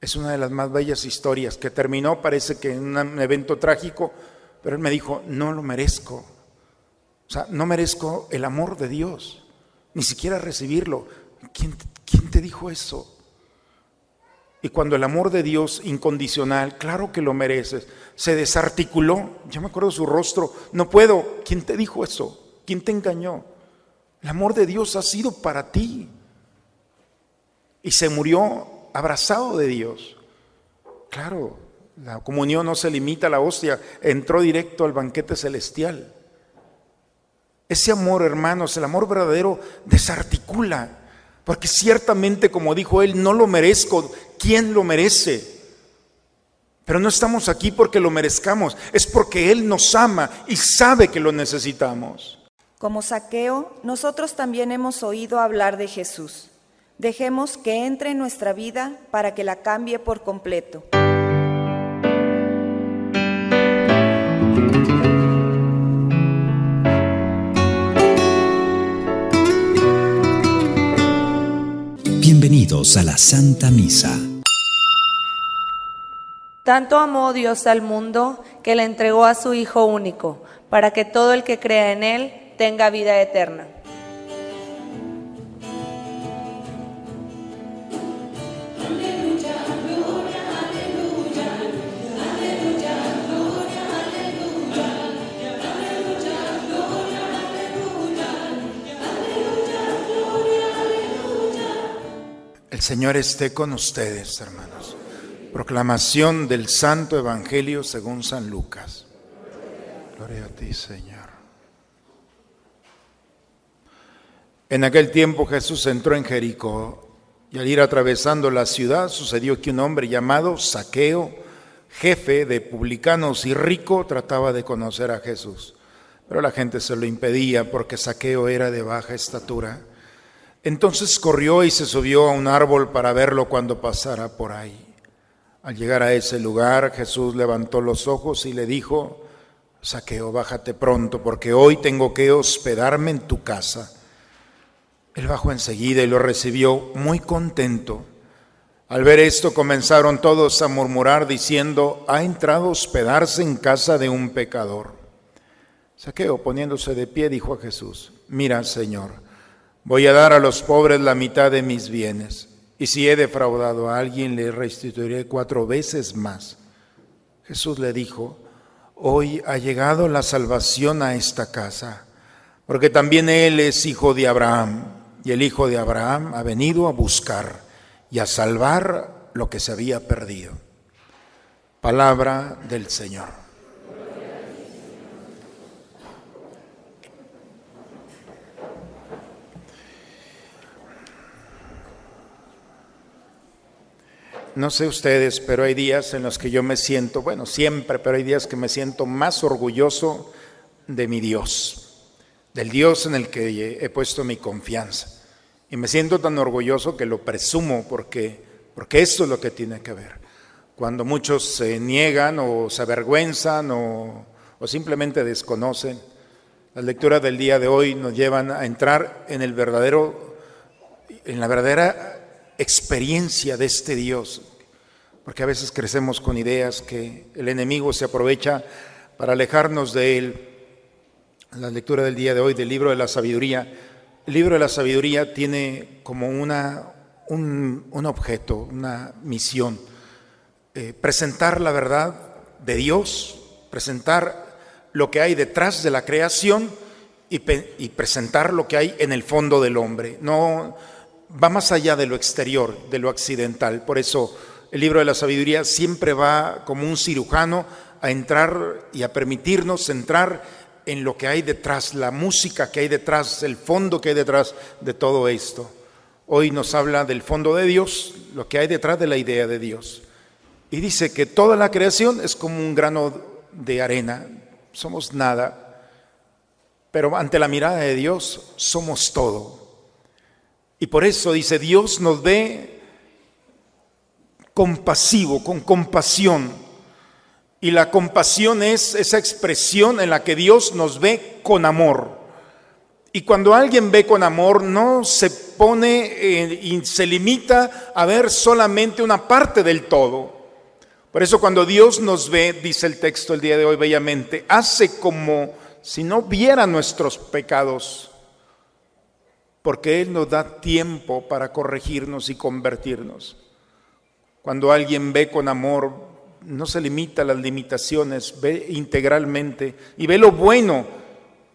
Es una de las más bellas historias que terminó, parece que en un evento trágico, pero él me dijo, no lo merezco. O sea, no merezco el amor de Dios, ni siquiera recibirlo. ¿Quién, quién te dijo eso? Y cuando el amor de Dios incondicional, claro que lo mereces, se desarticuló, yo me acuerdo su rostro, no puedo, ¿quién te dijo eso? ¿Quién te engañó? El amor de Dios ha sido para ti. Y se murió abrazado de Dios. Claro, la comunión no se limita a la hostia, entró directo al banquete celestial. Ese amor, hermanos, el amor verdadero desarticula, porque ciertamente, como dijo él, no lo merezco. ¿Quién lo merece? Pero no estamos aquí porque lo merezcamos, es porque Él nos ama y sabe que lo necesitamos. Como saqueo, nosotros también hemos oído hablar de Jesús. Dejemos que entre en nuestra vida para que la cambie por completo. Bienvenidos a la Santa Misa. Tanto amó Dios al mundo que le entregó a su Hijo único, para que todo el que crea en Él tenga vida eterna. Señor esté con ustedes, hermanos. Proclamación del Santo Evangelio según San Lucas. Gloria a ti, Señor. En aquel tiempo Jesús entró en Jericó y al ir atravesando la ciudad sucedió que un hombre llamado Saqueo, jefe de publicanos y rico, trataba de conocer a Jesús. Pero la gente se lo impedía porque Saqueo era de baja estatura. Entonces corrió y se subió a un árbol para verlo cuando pasara por ahí. Al llegar a ese lugar, Jesús levantó los ojos y le dijo, Saqueo, bájate pronto, porque hoy tengo que hospedarme en tu casa. Él bajó enseguida y lo recibió muy contento. Al ver esto comenzaron todos a murmurar diciendo, ha entrado a hospedarse en casa de un pecador. Saqueo, poniéndose de pie, dijo a Jesús, mira, Señor, voy a dar a los pobres la mitad de mis bienes, y si he defraudado a alguien, le restituiré cuatro veces más. Jesús le dijo, hoy ha llegado la salvación a esta casa, porque también él es hijo de Abraham y el Hijo de Abraham ha venido a buscar y a salvar lo que se había perdido. Palabra del Señor. No sé ustedes, pero hay días en los que yo me siento, bueno, siempre, pero hay días que me siento más orgulloso de mi Dios del Dios en el que he puesto mi confianza. Y me siento tan orgulloso que lo presumo porque, porque eso es lo que tiene que ver. Cuando muchos se niegan o se avergüenzan o, o simplemente desconocen, las lecturas del día de hoy nos llevan a entrar en el verdadero, en la verdadera experiencia de este Dios. Porque a veces crecemos con ideas que el enemigo se aprovecha para alejarnos de Él la lectura del día de hoy del libro de la sabiduría. El libro de la sabiduría tiene como una, un, objeto, una misión, eh, presentar la verdad de Dios, presentar lo que hay detrás de la creación y presentar lo que hay en el fondo del hombre. No va más allá de lo exterior, de lo accidental. Por eso el libro de la sabiduría siempre va como un cirujano a entrar y a permitirnos entrar en lo que hay detrás, la música que hay detrás, el fondo que hay detrás de todo esto. Hoy nos habla del fondo de Dios, lo que hay detrás de la idea de Dios. Y dice que toda la creación es como un grano de arena, somos nada, pero ante la mirada de Dios somos todo. Y por eso dice, Dios nos ve compasivo, con compasión, y la compasión es esa expresión en la que Dios nos ve con amor. Y cuando alguien ve con amor, no se pone eh, y se limita a ver solamente una parte del todo. Por eso cuando Dios nos ve, dice el texto el día de hoy bellamente, hace como si no viera nuestros pecados, porque Él nos da tiempo para corregirnos y convertirnos. Cuando alguien ve con amor, no se limita a las limitaciones, ve integralmente y ve lo bueno,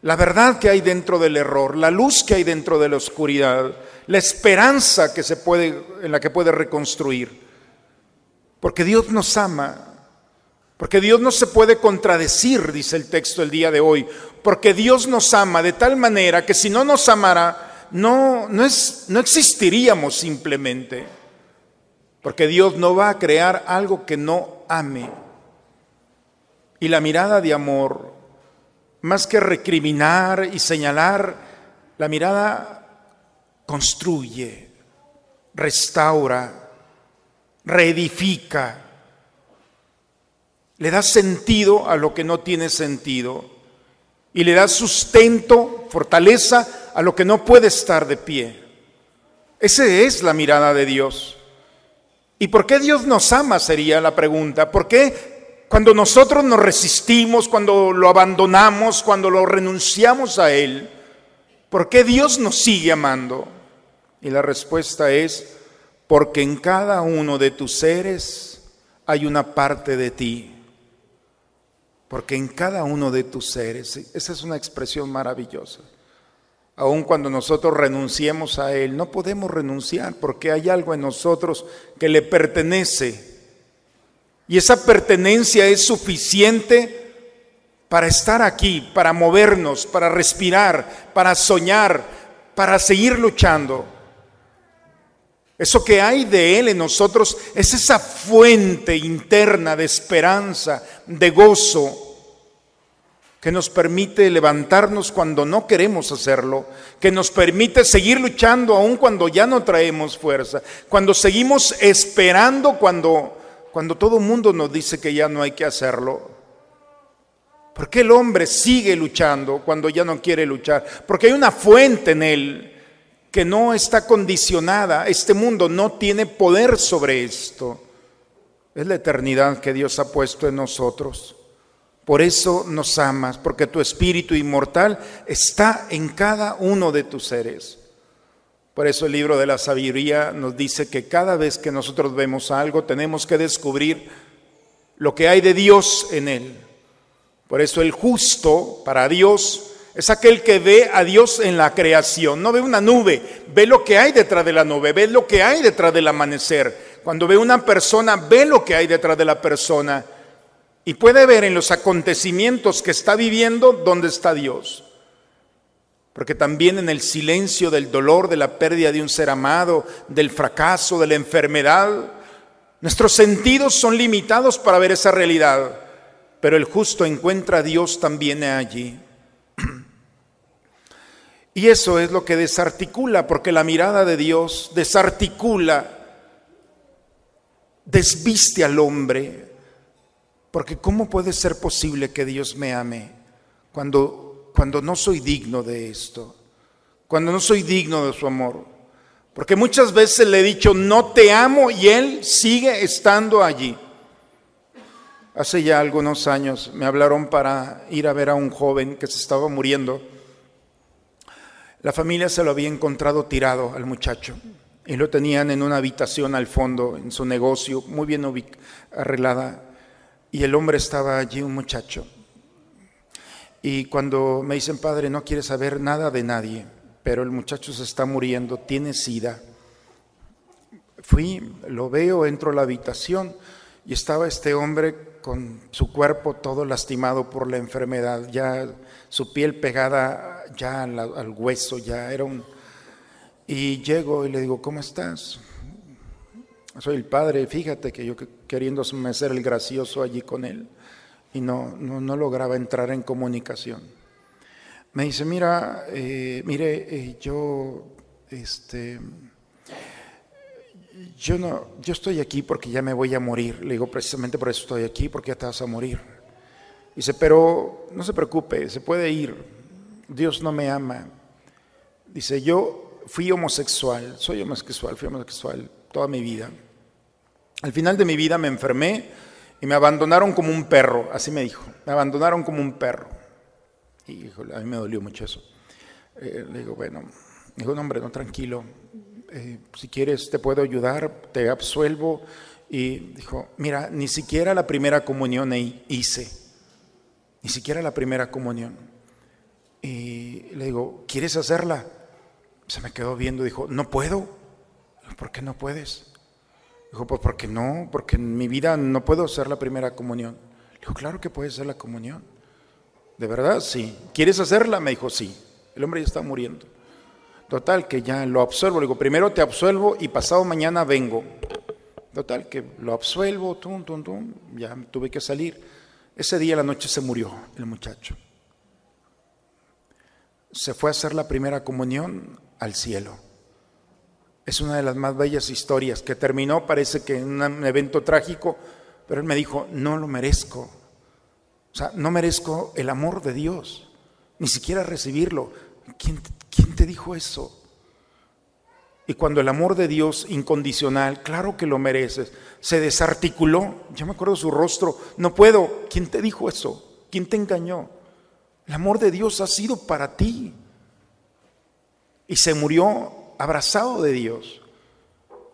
la verdad que hay dentro del error, la luz que hay dentro de la oscuridad, la esperanza que se puede, en la que puede reconstruir. Porque Dios nos ama, porque Dios no se puede contradecir, dice el texto el día de hoy, porque Dios nos ama de tal manera que si no nos amara, no, no, es, no existiríamos simplemente. Porque Dios no va a crear algo que no ame. Y la mirada de amor, más que recriminar y señalar, la mirada construye, restaura, reedifica, le da sentido a lo que no tiene sentido y le da sustento, fortaleza a lo que no puede estar de pie. Esa es la mirada de Dios. ¿Y por qué Dios nos ama? Sería la pregunta. ¿Por qué cuando nosotros nos resistimos, cuando lo abandonamos, cuando lo renunciamos a Él, ¿por qué Dios nos sigue amando? Y la respuesta es, porque en cada uno de tus seres hay una parte de ti. Porque en cada uno de tus seres, esa es una expresión maravillosa. Aun cuando nosotros renunciemos a Él, no podemos renunciar porque hay algo en nosotros que le pertenece. Y esa pertenencia es suficiente para estar aquí, para movernos, para respirar, para soñar, para seguir luchando. Eso que hay de Él en nosotros es esa fuente interna de esperanza, de gozo, que nos permite levantarnos cuando no queremos hacerlo, que nos permite seguir luchando aun cuando ya no traemos fuerza, cuando seguimos esperando cuando, cuando todo el mundo nos dice que ya no hay que hacerlo. ¿Por qué el hombre sigue luchando cuando ya no quiere luchar? Porque hay una fuente en él que no está condicionada. Este mundo no tiene poder sobre esto. Es la eternidad que Dios ha puesto en nosotros. Por eso nos amas, porque tu espíritu inmortal está en cada uno de tus seres. Por eso el libro de la sabiduría nos dice que cada vez que nosotros vemos algo tenemos que descubrir lo que hay de Dios en él. Por eso el justo para Dios es aquel que ve a Dios en la creación, no ve una nube, ve lo que hay detrás de la nube, ve lo que hay detrás del amanecer. Cuando ve una persona, ve lo que hay detrás de la persona y puede ver en los acontecimientos que está viviendo dónde está Dios. Porque también en el silencio del dolor, de la pérdida de un ser amado, del fracaso, de la enfermedad, nuestros sentidos son limitados para ver esa realidad. Pero el justo encuentra a Dios también allí. Y eso es lo que desarticula, porque la mirada de Dios desarticula, desviste al hombre, porque ¿cómo puede ser posible que Dios me ame cuando, cuando no soy digno de esto? Cuando no soy digno de su amor. Porque muchas veces le he dicho, no te amo y Él sigue estando allí. Hace ya algunos años me hablaron para ir a ver a un joven que se estaba muriendo. La familia se lo había encontrado tirado al muchacho y lo tenían en una habitación al fondo, en su negocio, muy bien arreglada. Y el hombre estaba allí, un muchacho. Y cuando me dicen, padre, no quiere saber nada de nadie, pero el muchacho se está muriendo, tiene sida. Fui, lo veo, entro a la habitación y estaba este hombre con su cuerpo todo lastimado por la enfermedad, ya su piel pegada ya al, al hueso, ya era un... Y llego y le digo, ¿cómo estás? Soy el padre, fíjate que yo queriéndome ser el gracioso allí con él y no, no, lograba entrar en comunicación. Me dice, mira, eh, mire, eh, yo, este, yo no, yo estoy aquí porque ya me voy a morir. Le digo, precisamente por eso estoy aquí, porque ya te vas a morir. Dice, pero no se preocupe, se puede ir. Dios no me ama. Dice, yo fui homosexual, soy homosexual, fui homosexual toda mi vida. Al final de mi vida me enfermé y me abandonaron como un perro, así me dijo, me abandonaron como un perro. Y a mí me dolió mucho eso. Eh, le digo, bueno, dijo, no hombre, no, tranquilo, eh, si quieres te puedo ayudar, te absuelvo. Y dijo, mira, ni siquiera la primera comunión hice, ni siquiera la primera comunión. Y le digo, ¿quieres hacerla? Se me quedó viendo, dijo, no puedo. ¿Por qué no puedes? Dijo, pues porque no, porque en mi vida no puedo hacer la primera comunión. Le dijo, claro que puedes hacer la comunión. ¿De verdad? Sí. ¿Quieres hacerla? Me dijo, sí. El hombre ya está muriendo. Total, que ya lo absuelvo. Le digo, primero te absuelvo y pasado mañana vengo. Total, que lo absuelvo, tum, tum, tum, ya tuve que salir. Ese día la noche se murió el muchacho. Se fue a hacer la primera comunión al cielo. Es una de las más bellas historias que terminó, parece que en un evento trágico, pero él me dijo, no lo merezco. O sea, no merezco el amor de Dios, ni siquiera recibirlo. ¿Quién, quién te dijo eso? Y cuando el amor de Dios incondicional, claro que lo mereces, se desarticuló, yo me acuerdo su rostro, no puedo, ¿quién te dijo eso? ¿Quién te engañó? El amor de Dios ha sido para ti. Y se murió abrazado de Dios.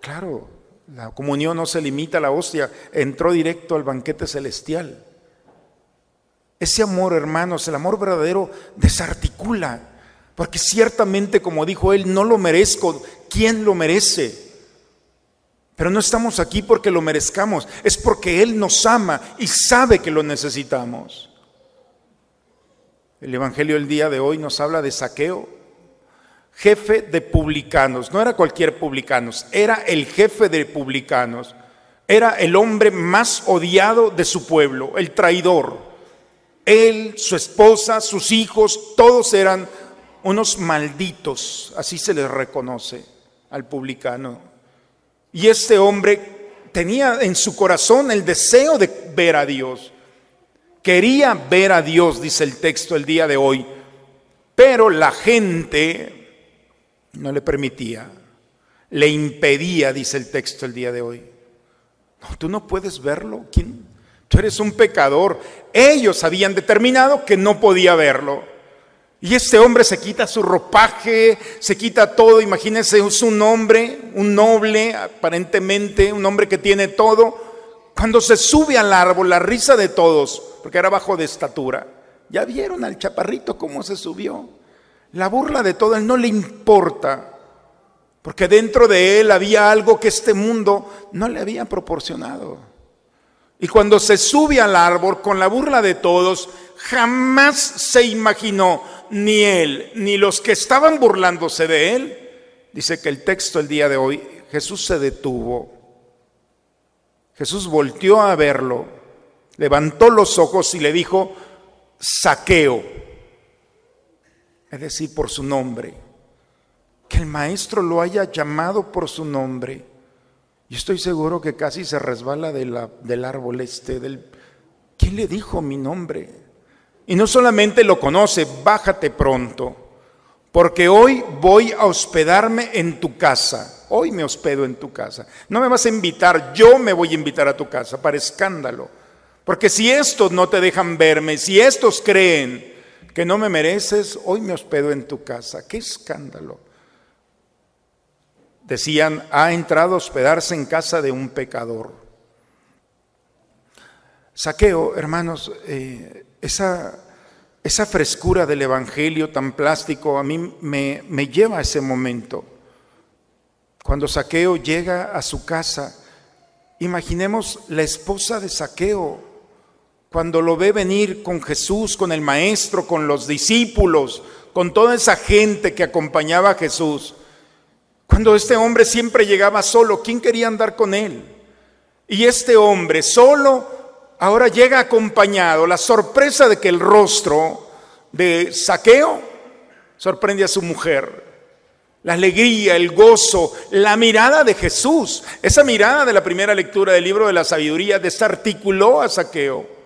Claro, la comunión no se limita a la hostia, entró directo al banquete celestial. Ese amor, hermanos, el amor verdadero desarticula, porque ciertamente, como dijo él, no lo merezco. ¿Quién lo merece? Pero no estamos aquí porque lo merezcamos, es porque Él nos ama y sabe que lo necesitamos. El Evangelio del día de hoy nos habla de saqueo, jefe de publicanos, no era cualquier publicanos, era el jefe de publicanos, era el hombre más odiado de su pueblo, el traidor. Él, su esposa, sus hijos, todos eran unos malditos, así se les reconoce al publicano. Y este hombre tenía en su corazón el deseo de ver a Dios. Quería ver a Dios, dice el texto el día de hoy, pero la gente no le permitía, le impedía, dice el texto el día de hoy. No, tú no puedes verlo. ¿Quién? Tú eres un pecador. Ellos habían determinado que no podía verlo. Y este hombre se quita su ropaje, se quita todo. Imagínense, es un hombre, un noble, aparentemente, un hombre que tiene todo. Cuando se sube al árbol, la risa de todos, porque era bajo de estatura. Ya vieron al chaparrito cómo se subió. La burla de todo, él no le importa, porque dentro de él había algo que este mundo no le había proporcionado. Y cuando se sube al árbol con la burla de todos, jamás se imaginó ni él ni los que estaban burlándose de él. Dice que el texto el día de hoy, Jesús se detuvo. Jesús volteó a verlo, levantó los ojos y le dijo, saqueo es decir, por su nombre. Que el maestro lo haya llamado por su nombre. Y estoy seguro que casi se resbala del árbol este, del... ¿Quién le dijo mi nombre? Y no solamente lo conoce, bájate pronto, porque hoy voy a hospedarme en tu casa. Hoy me hospedo en tu casa. No me vas a invitar, yo me voy a invitar a tu casa para escándalo. Porque si estos no te dejan verme, si estos creen que no me mereces, hoy me hospedo en tu casa. ¡Qué escándalo! Decían, ha entrado a hospedarse en casa de un pecador. Saqueo, hermanos, eh, esa, esa frescura del Evangelio tan plástico a mí me, me lleva a ese momento. Cuando Saqueo llega a su casa, imaginemos la esposa de Saqueo, cuando lo ve venir con Jesús, con el Maestro, con los discípulos, con toda esa gente que acompañaba a Jesús, cuando este hombre siempre llegaba solo, ¿quién quería andar con él? Y este hombre solo ahora llega acompañado, la sorpresa de que el rostro de Saqueo sorprende a su mujer. La alegría, el gozo, la mirada de Jesús, esa mirada de la primera lectura del libro de la sabiduría desarticuló a Saqueo.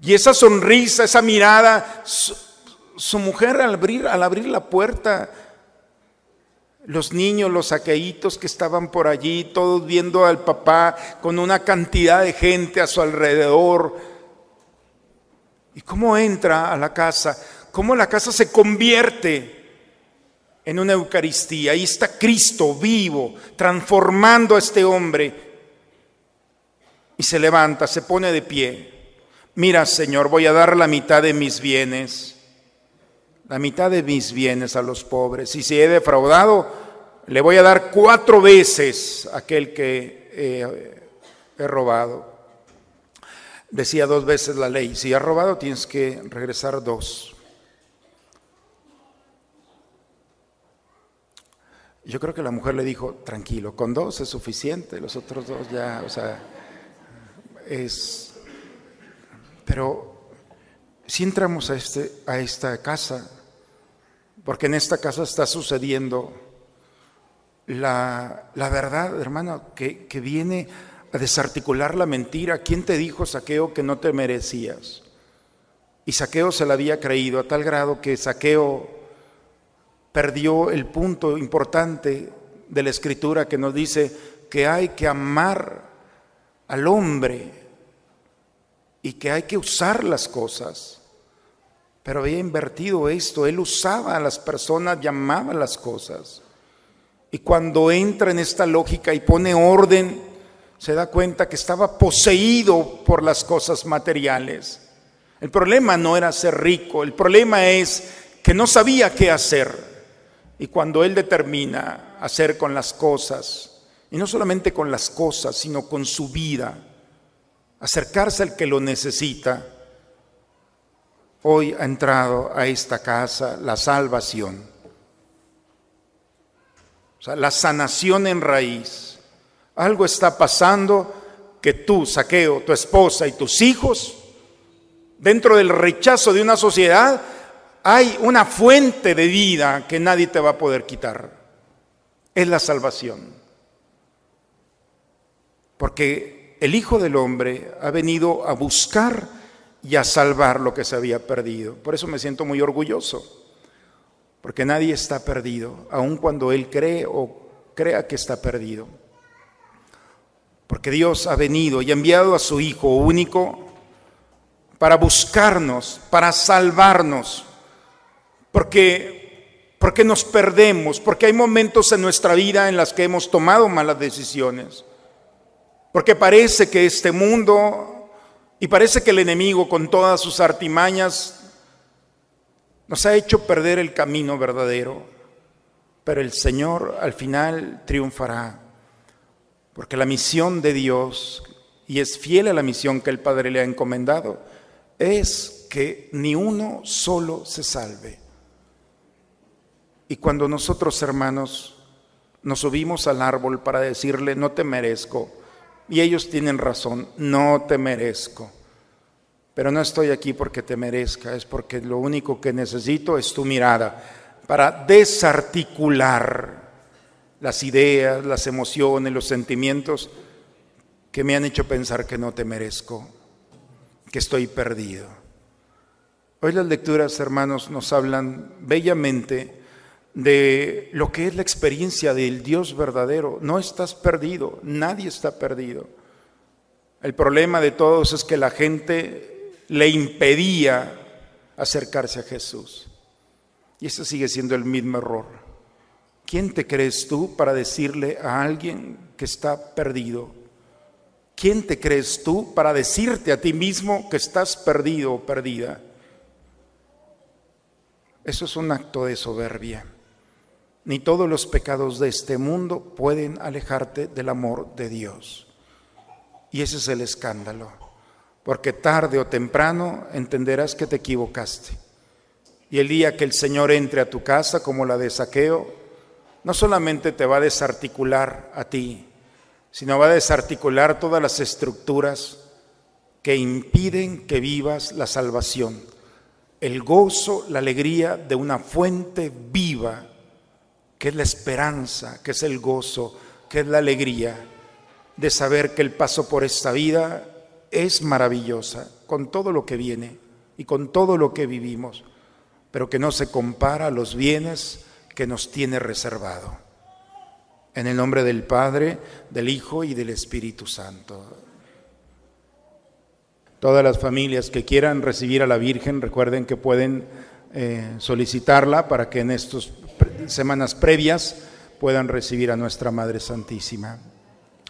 Y esa sonrisa, esa mirada, su, mujer al abrir, al abrir la puerta, los niños, los saqueitos que estaban por allí, todos viendo al papá con una cantidad de gente a su alrededor. ¿Y cómo entra a la casa? ¿Cómo la casa se convierte en una Eucaristía? Ahí está Cristo vivo, transformando a este hombre. Y se levanta, se pone de pie. Mira, Señor, voy a dar la mitad de mis bienes la mitad de mis bienes a los pobres. Y si he defraudado, le voy a dar cuatro veces aquel que he robado. Decía dos veces la ley, si has robado tienes que regresar dos. Yo creo que la mujer le dijo, tranquilo, con dos es suficiente, los otros dos ya, o sea, es... Pero si entramos a, este, a esta casa, porque en esta casa está sucediendo la, verdad, hermano, que, que viene a desarticular la mentira. ¿Quién te dijo, Saqueo, que no te merecías? Y Saqueo se la había creído a tal grado que Saqueo perdió el punto importante de la escritura que nos dice que hay que amar al hombre y que hay que usar las cosas pero había invertido esto. Él usaba a las personas, llamaba las cosas. Y cuando entra en esta lógica y pone orden, se da cuenta que estaba poseído por las cosas materiales. El problema no era ser rico, el problema es que no sabía qué hacer. Y cuando él determina hacer con las cosas, y no solamente con las cosas, sino con su vida, acercarse al que lo necesita, hoy ha entrado a esta casa la salvación. O sea, la sanación en raíz. Algo está pasando que tú, saqueo, tu esposa y tus hijos, dentro del rechazo de una sociedad, hay una fuente de vida que nadie te va a poder quitar. Es la salvación. Porque el Hijo del Hombre ha venido a buscar y a salvar lo que se había perdido. Por eso me siento muy orgulloso, porque nadie está perdido, aun cuando Él cree o crea que está perdido. Porque Dios ha venido y ha enviado a su Hijo único para buscarnos, para salvarnos, porque, porque nos perdemos, porque hay momentos en nuestra vida en las que hemos tomado malas decisiones, porque parece que este mundo y parece que el enemigo con todas sus artimañas nos ha hecho perder el camino verdadero, pero el Señor al final triunfará, porque la misión de Dios, y es fiel a la misión que el Padre le ha encomendado, es que ni uno solo se salve. Y cuando nosotros, hermanos, nos subimos al árbol para decirle, no te merezco, y ellos tienen razón, no te merezco. Pero no estoy aquí porque te merezca, es porque lo único que necesito es tu mirada para desarticular las ideas, las emociones, los sentimientos que me han hecho pensar que no te merezco, que estoy perdido. Hoy las lecturas, hermanos, nos hablan bellamente de lo que es la experiencia del Dios verdadero. No estás perdido, nadie está perdido. El problema de todos es que la gente le impedía acercarse a Jesús. Y ese sigue siendo el mismo error. ¿Quién te crees tú para decirle a alguien que está perdido? ¿Quién te crees tú para decirte a ti mismo que estás perdido o perdida? Eso es un acto de soberbia ni todos los pecados de este mundo pueden alejarte del amor de Dios. Y ese es el escándalo, porque tarde o temprano entenderás que te equivocaste. Y el día que el Señor entre a tu casa como la de saqueo, no solamente te va a desarticular a ti, sino va a desarticular todas las estructuras que impiden que vivas la salvación, el gozo, la alegría de una fuente viva que es la esperanza, que es el gozo, que es la alegría de saber que el paso por esta vida es maravillosa, con todo lo que viene y con todo lo que vivimos, pero que no se compara a los bienes que nos tiene reservado. En el nombre del Padre, del Hijo y del Espíritu Santo. Todas las familias que quieran recibir a la Virgen, recuerden que pueden eh, solicitarla para que en estas semanas previas puedan recibir a nuestra Madre Santísima.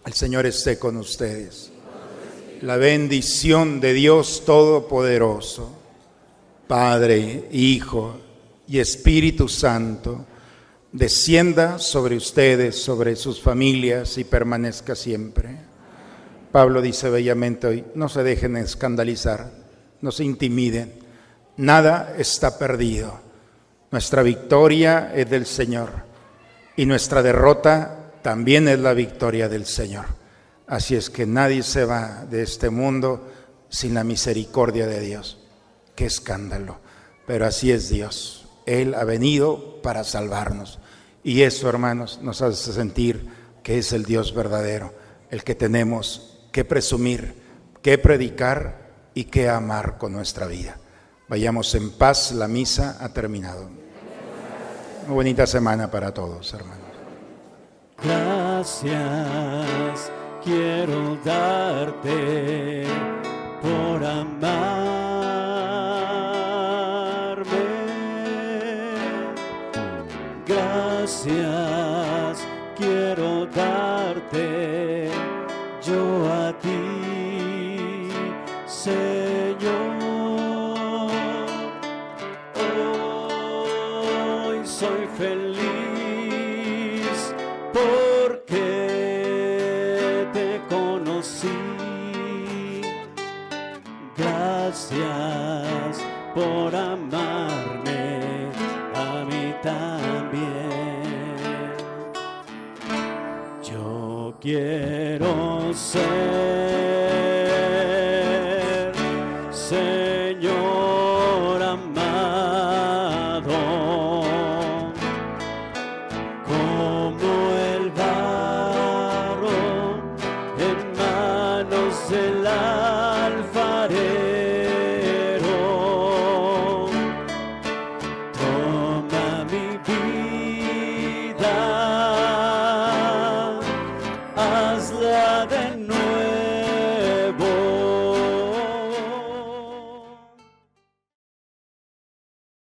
El Señor esté con ustedes. La bendición de Dios Todopoderoso, Padre, Hijo y Espíritu Santo, descienda sobre ustedes, sobre sus familias y permanezca siempre. Pablo dice bellamente hoy, no se dejen escandalizar, no se intimiden, nada está perdido. Nuestra victoria es del Señor y nuestra derrota también es la victoria del Señor. Así es que nadie se va de este mundo sin la misericordia de Dios. Qué escándalo. Pero así es Dios. Él ha venido para salvarnos. Y eso, hermanos, nos hace sentir que es el Dios verdadero, el que tenemos que presumir, que predicar y que amar con nuestra vida. Vayamos en paz, la misa ha terminado. Una bonita semana para todos, hermanos. Gracias quiero darte por amarme. Quiero ser